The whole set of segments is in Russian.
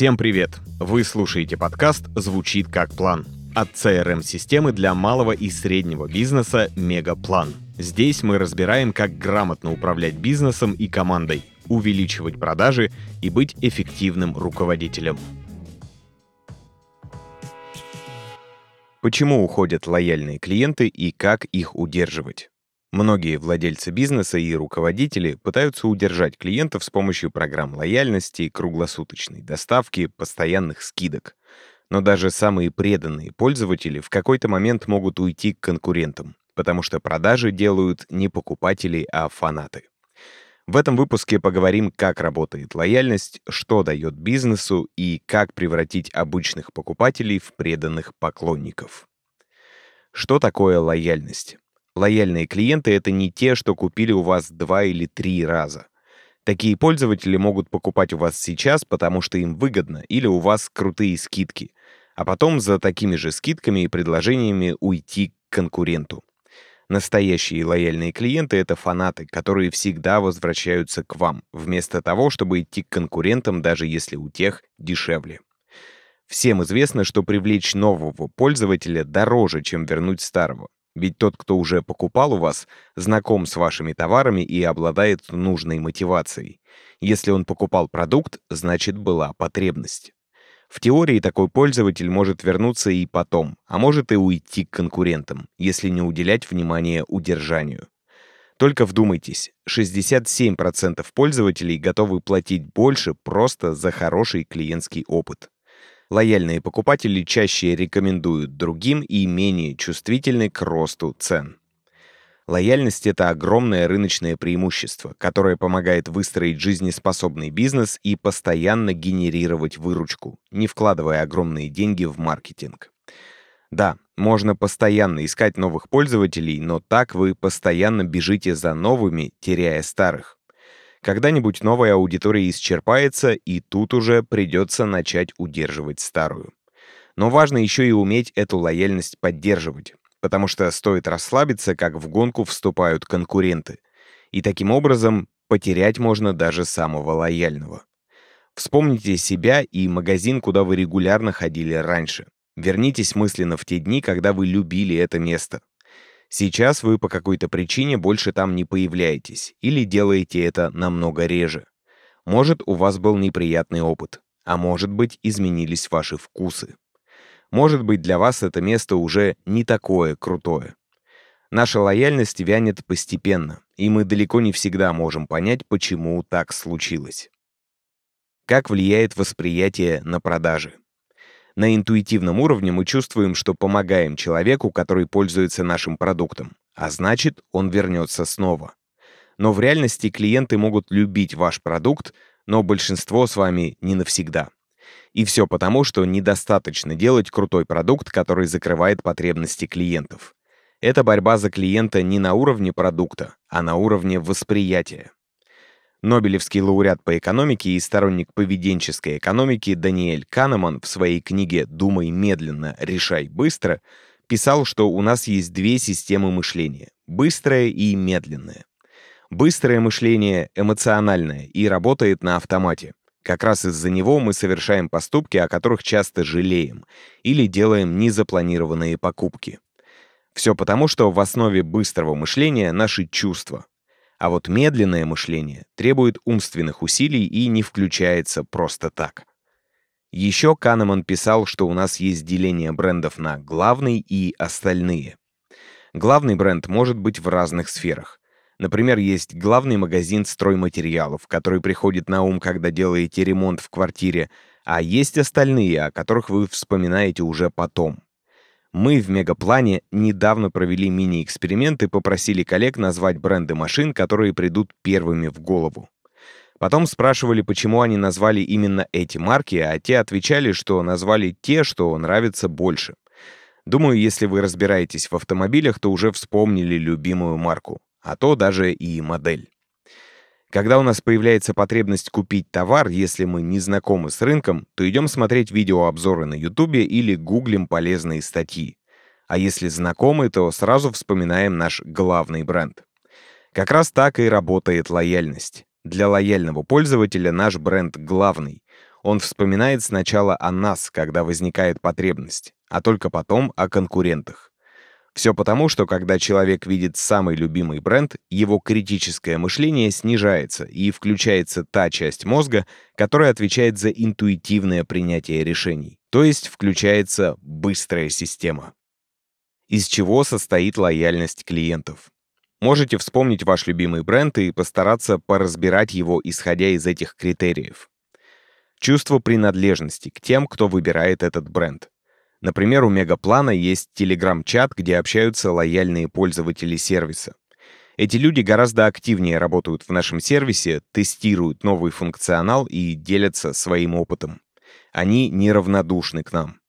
Всем привет! Вы слушаете подкаст «Звучит как план» от CRM-системы для малого и среднего бизнеса «Мегаплан». Здесь мы разбираем, как грамотно управлять бизнесом и командой, увеличивать продажи и быть эффективным руководителем. Почему уходят лояльные клиенты и как их удерживать? Многие владельцы бизнеса и руководители пытаются удержать клиентов с помощью программ лояльности, круглосуточной доставки, постоянных скидок. Но даже самые преданные пользователи в какой-то момент могут уйти к конкурентам, потому что продажи делают не покупатели, а фанаты. В этом выпуске поговорим, как работает лояльность, что дает бизнесу и как превратить обычных покупателей в преданных поклонников. Что такое лояльность? Лояльные клиенты — это не те, что купили у вас два или три раза. Такие пользователи могут покупать у вас сейчас, потому что им выгодно, или у вас крутые скидки, а потом за такими же скидками и предложениями уйти к конкуренту. Настоящие лояльные клиенты — это фанаты, которые всегда возвращаются к вам, вместо того, чтобы идти к конкурентам, даже если у тех дешевле. Всем известно, что привлечь нового пользователя дороже, чем вернуть старого. Ведь тот, кто уже покупал у вас, знаком с вашими товарами и обладает нужной мотивацией. Если он покупал продукт, значит была потребность. В теории такой пользователь может вернуться и потом, а может и уйти к конкурентам, если не уделять внимания удержанию. Только вдумайтесь, 67% пользователей готовы платить больше просто за хороший клиентский опыт. Лояльные покупатели чаще рекомендуют другим и менее чувствительны к росту цен. Лояльность — это огромное рыночное преимущество, которое помогает выстроить жизнеспособный бизнес и постоянно генерировать выручку, не вкладывая огромные деньги в маркетинг. Да, можно постоянно искать новых пользователей, но так вы постоянно бежите за новыми, теряя старых. Когда-нибудь новая аудитория исчерпается, и тут уже придется начать удерживать старую. Но важно еще и уметь эту лояльность поддерживать, потому что стоит расслабиться, как в гонку вступают конкуренты. И таким образом потерять можно даже самого лояльного. Вспомните себя и магазин, куда вы регулярно ходили раньше. Вернитесь мысленно в те дни, когда вы любили это место. Сейчас вы по какой-то причине больше там не появляетесь или делаете это намного реже. Может, у вас был неприятный опыт, а может быть, изменились ваши вкусы. Может быть, для вас это место уже не такое крутое. Наша лояльность вянет постепенно, и мы далеко не всегда можем понять, почему так случилось. Как влияет восприятие на продажи? На интуитивном уровне мы чувствуем, что помогаем человеку, который пользуется нашим продуктом, а значит, он вернется снова. Но в реальности клиенты могут любить ваш продукт, но большинство с вами не навсегда. И все потому, что недостаточно делать крутой продукт, который закрывает потребности клиентов. Это борьба за клиента не на уровне продукта, а на уровне восприятия. Нобелевский лауреат по экономике и сторонник поведенческой экономики Даниэль Канеман в своей книге «Думай медленно, решай быстро» писал, что у нас есть две системы мышления — быстрое и медленное. Быстрое мышление эмоциональное и работает на автомате. Как раз из-за него мы совершаем поступки, о которых часто жалеем, или делаем незапланированные покупки. Все потому, что в основе быстрого мышления наши чувства, а вот медленное мышление требует умственных усилий и не включается просто так. Еще Канеман писал, что у нас есть деление брендов на главный и остальные. Главный бренд может быть в разных сферах. Например, есть главный магазин стройматериалов, который приходит на ум, когда делаете ремонт в квартире, а есть остальные, о которых вы вспоминаете уже потом. Мы в Мегаплане недавно провели мини-эксперимент и попросили коллег назвать бренды машин, которые придут первыми в голову. Потом спрашивали, почему они назвали именно эти марки, а те отвечали, что назвали те, что нравятся больше. Думаю, если вы разбираетесь в автомобилях, то уже вспомнили любимую марку, а то даже и модель. Когда у нас появляется потребность купить товар, если мы не знакомы с рынком, то идем смотреть видеообзоры на YouTube или гуглим полезные статьи. А если знакомы, то сразу вспоминаем наш главный бренд. Как раз так и работает лояльность. Для лояльного пользователя наш бренд главный. Он вспоминает сначала о нас, когда возникает потребность, а только потом о конкурентах. Все потому, что когда человек видит самый любимый бренд, его критическое мышление снижается и включается та часть мозга, которая отвечает за интуитивное принятие решений. То есть включается быстрая система. Из чего состоит лояльность клиентов? Можете вспомнить ваш любимый бренд и постараться поразбирать его, исходя из этих критериев. Чувство принадлежности к тем, кто выбирает этот бренд. Например, у Мегаплана есть телеграм-чат, где общаются лояльные пользователи сервиса. Эти люди гораздо активнее работают в нашем сервисе, тестируют новый функционал и делятся своим опытом. Они неравнодушны к нам.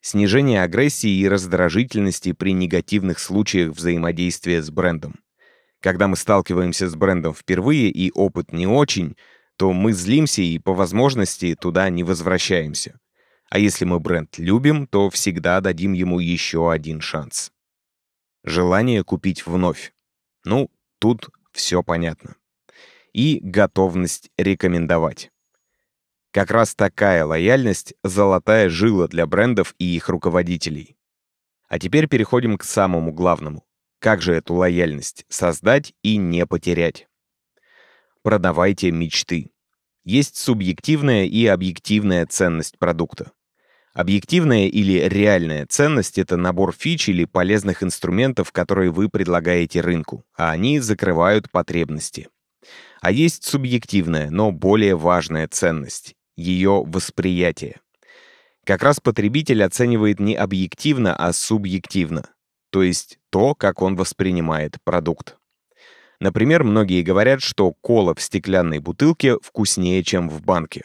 Снижение агрессии и раздражительности при негативных случаях взаимодействия с брендом. Когда мы сталкиваемся с брендом впервые и опыт не очень, то мы злимся и по возможности туда не возвращаемся. А если мы бренд любим, то всегда дадим ему еще один шанс. Желание купить вновь. Ну, тут все понятно. И готовность рекомендовать. Как раз такая лояльность — золотая жила для брендов и их руководителей. А теперь переходим к самому главному. Как же эту лояльность создать и не потерять? Продавайте мечты. Есть субъективная и объективная ценность продукта. Объективная или реальная ценность — это набор фич или полезных инструментов, которые вы предлагаете рынку, а они закрывают потребности. А есть субъективная, но более важная ценность — ее восприятие. Как раз потребитель оценивает не объективно, а субъективно, то есть то, как он воспринимает продукт. Например, многие говорят, что кола в стеклянной бутылке вкуснее, чем в банке.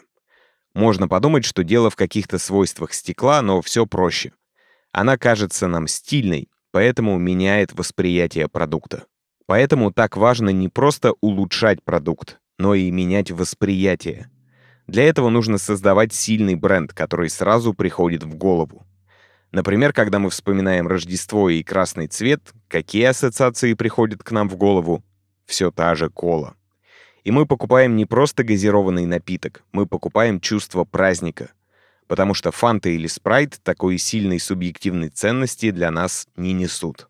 Можно подумать, что дело в каких-то свойствах стекла, но все проще. Она кажется нам стильной, поэтому меняет восприятие продукта. Поэтому так важно не просто улучшать продукт, но и менять восприятие. Для этого нужно создавать сильный бренд, который сразу приходит в голову. Например, когда мы вспоминаем Рождество и красный цвет, какие ассоциации приходят к нам в голову? Все та же кола. И мы покупаем не просто газированный напиток, мы покупаем чувство праздника. Потому что фанта или спрайт такой сильной субъективной ценности для нас не несут.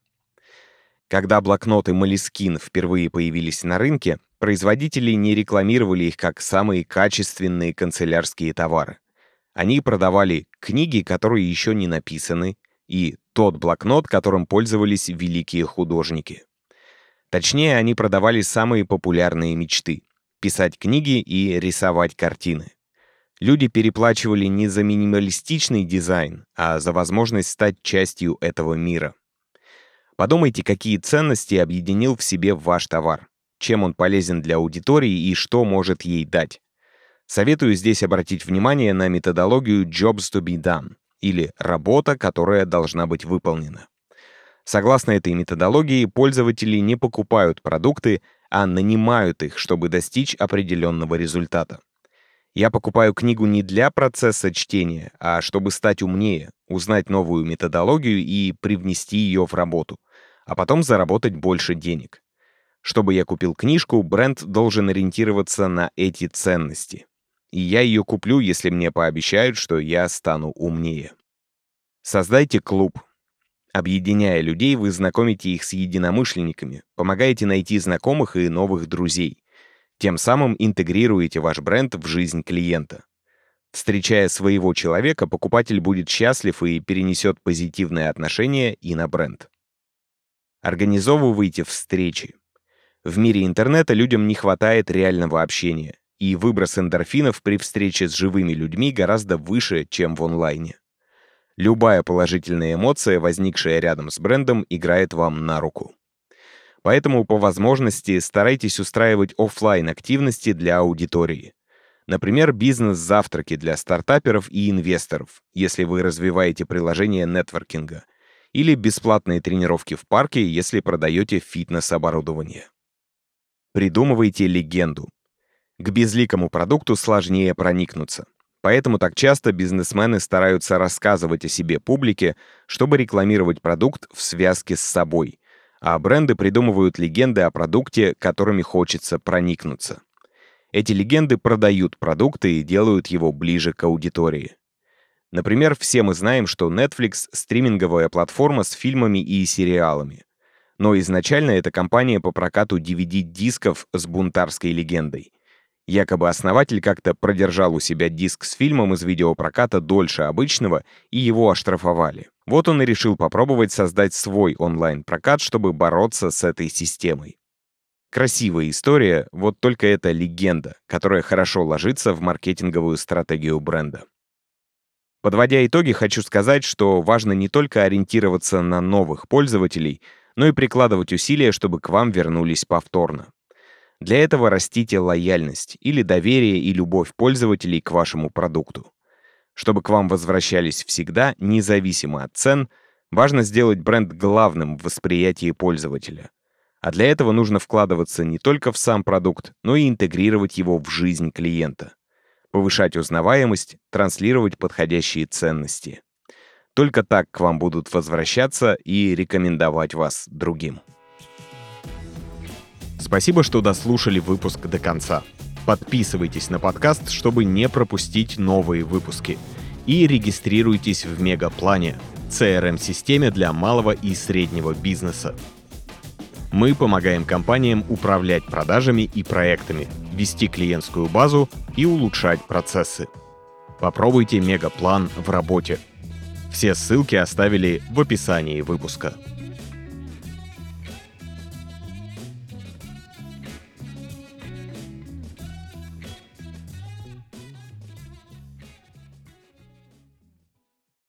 Когда блокноты Moleskine впервые появились на рынке, производители не рекламировали их как самые качественные канцелярские товары. Они продавали книги, которые еще не написаны, и тот блокнот, которым пользовались великие художники. Точнее, они продавали самые популярные мечты — писать книги и рисовать картины. Люди переплачивали не за минималистичный дизайн, а за возможность стать частью этого мира. Подумайте, какие ценности объединил в себе ваш товар, чем он полезен для аудитории и что может ей дать. Советую здесь обратить внимание на методологию Jobs to be done, или «работа, которая должна быть выполнена». Согласно этой методологии, пользователи не покупают продукты, а нанимают их, чтобы достичь определенного результата. Я покупаю книгу не для процесса чтения, а чтобы стать умнее, узнать новую методологию и привнести ее в работу, а потом заработать больше денег. Чтобы я купил книжку, бренд должен ориентироваться на эти ценности. И я ее куплю, если мне пообещают, что я стану умнее. Создайте клуб, Объединяя людей, вы знакомите их с единомышленниками, помогаете найти знакомых и новых друзей. Тем самым интегрируете ваш бренд в жизнь клиента. Встречая своего человека, покупатель будет счастлив и перенесет позитивное отношение и на бренд. Организовывайте встречи. В мире интернета людям не хватает реального общения, и выброс эндорфинов при встрече с живыми людьми гораздо выше, чем в онлайне. Любая положительная эмоция, возникшая рядом с брендом, играет вам на руку. Поэтому по возможности старайтесь устраивать офлайн активности для аудитории. Например, бизнес-завтраки для стартаперов и инвесторов, если вы развиваете приложение нетворкинга, или бесплатные тренировки в парке, если продаете фитнес-оборудование. Придумывайте легенду. К безликому продукту сложнее проникнуться. Поэтому так часто бизнесмены стараются рассказывать о себе публике, чтобы рекламировать продукт в связке с собой, а бренды придумывают легенды о продукте, которыми хочется проникнуться. Эти легенды продают продукты и делают его ближе к аудитории. Например, все мы знаем, что Netflix — стриминговая платформа с фильмами и сериалами. Но изначально это компания по прокату DVD-дисков с бунтарской легендой. Якобы основатель как-то продержал у себя диск с фильмом из видеопроката дольше обычного, и его оштрафовали. Вот он и решил попробовать создать свой онлайн-прокат, чтобы бороться с этой системой. Красивая история, вот только это легенда, которая хорошо ложится в маркетинговую стратегию бренда. Подводя итоги, хочу сказать, что важно не только ориентироваться на новых пользователей, но и прикладывать усилия, чтобы к вам вернулись повторно. Для этого растите лояльность или доверие и любовь пользователей к вашему продукту. Чтобы к вам возвращались всегда, независимо от цен, важно сделать бренд главным в восприятии пользователя. А для этого нужно вкладываться не только в сам продукт, но и интегрировать его в жизнь клиента повышать узнаваемость, транслировать подходящие ценности. Только так к вам будут возвращаться и рекомендовать вас другим. Спасибо, что дослушали выпуск до конца. Подписывайтесь на подкаст, чтобы не пропустить новые выпуски. И регистрируйтесь в Мегаплане, CRM-системе для малого и среднего бизнеса. Мы помогаем компаниям управлять продажами и проектами, вести клиентскую базу и улучшать процессы. Попробуйте мегаплан в работе. Все ссылки оставили в описании выпуска.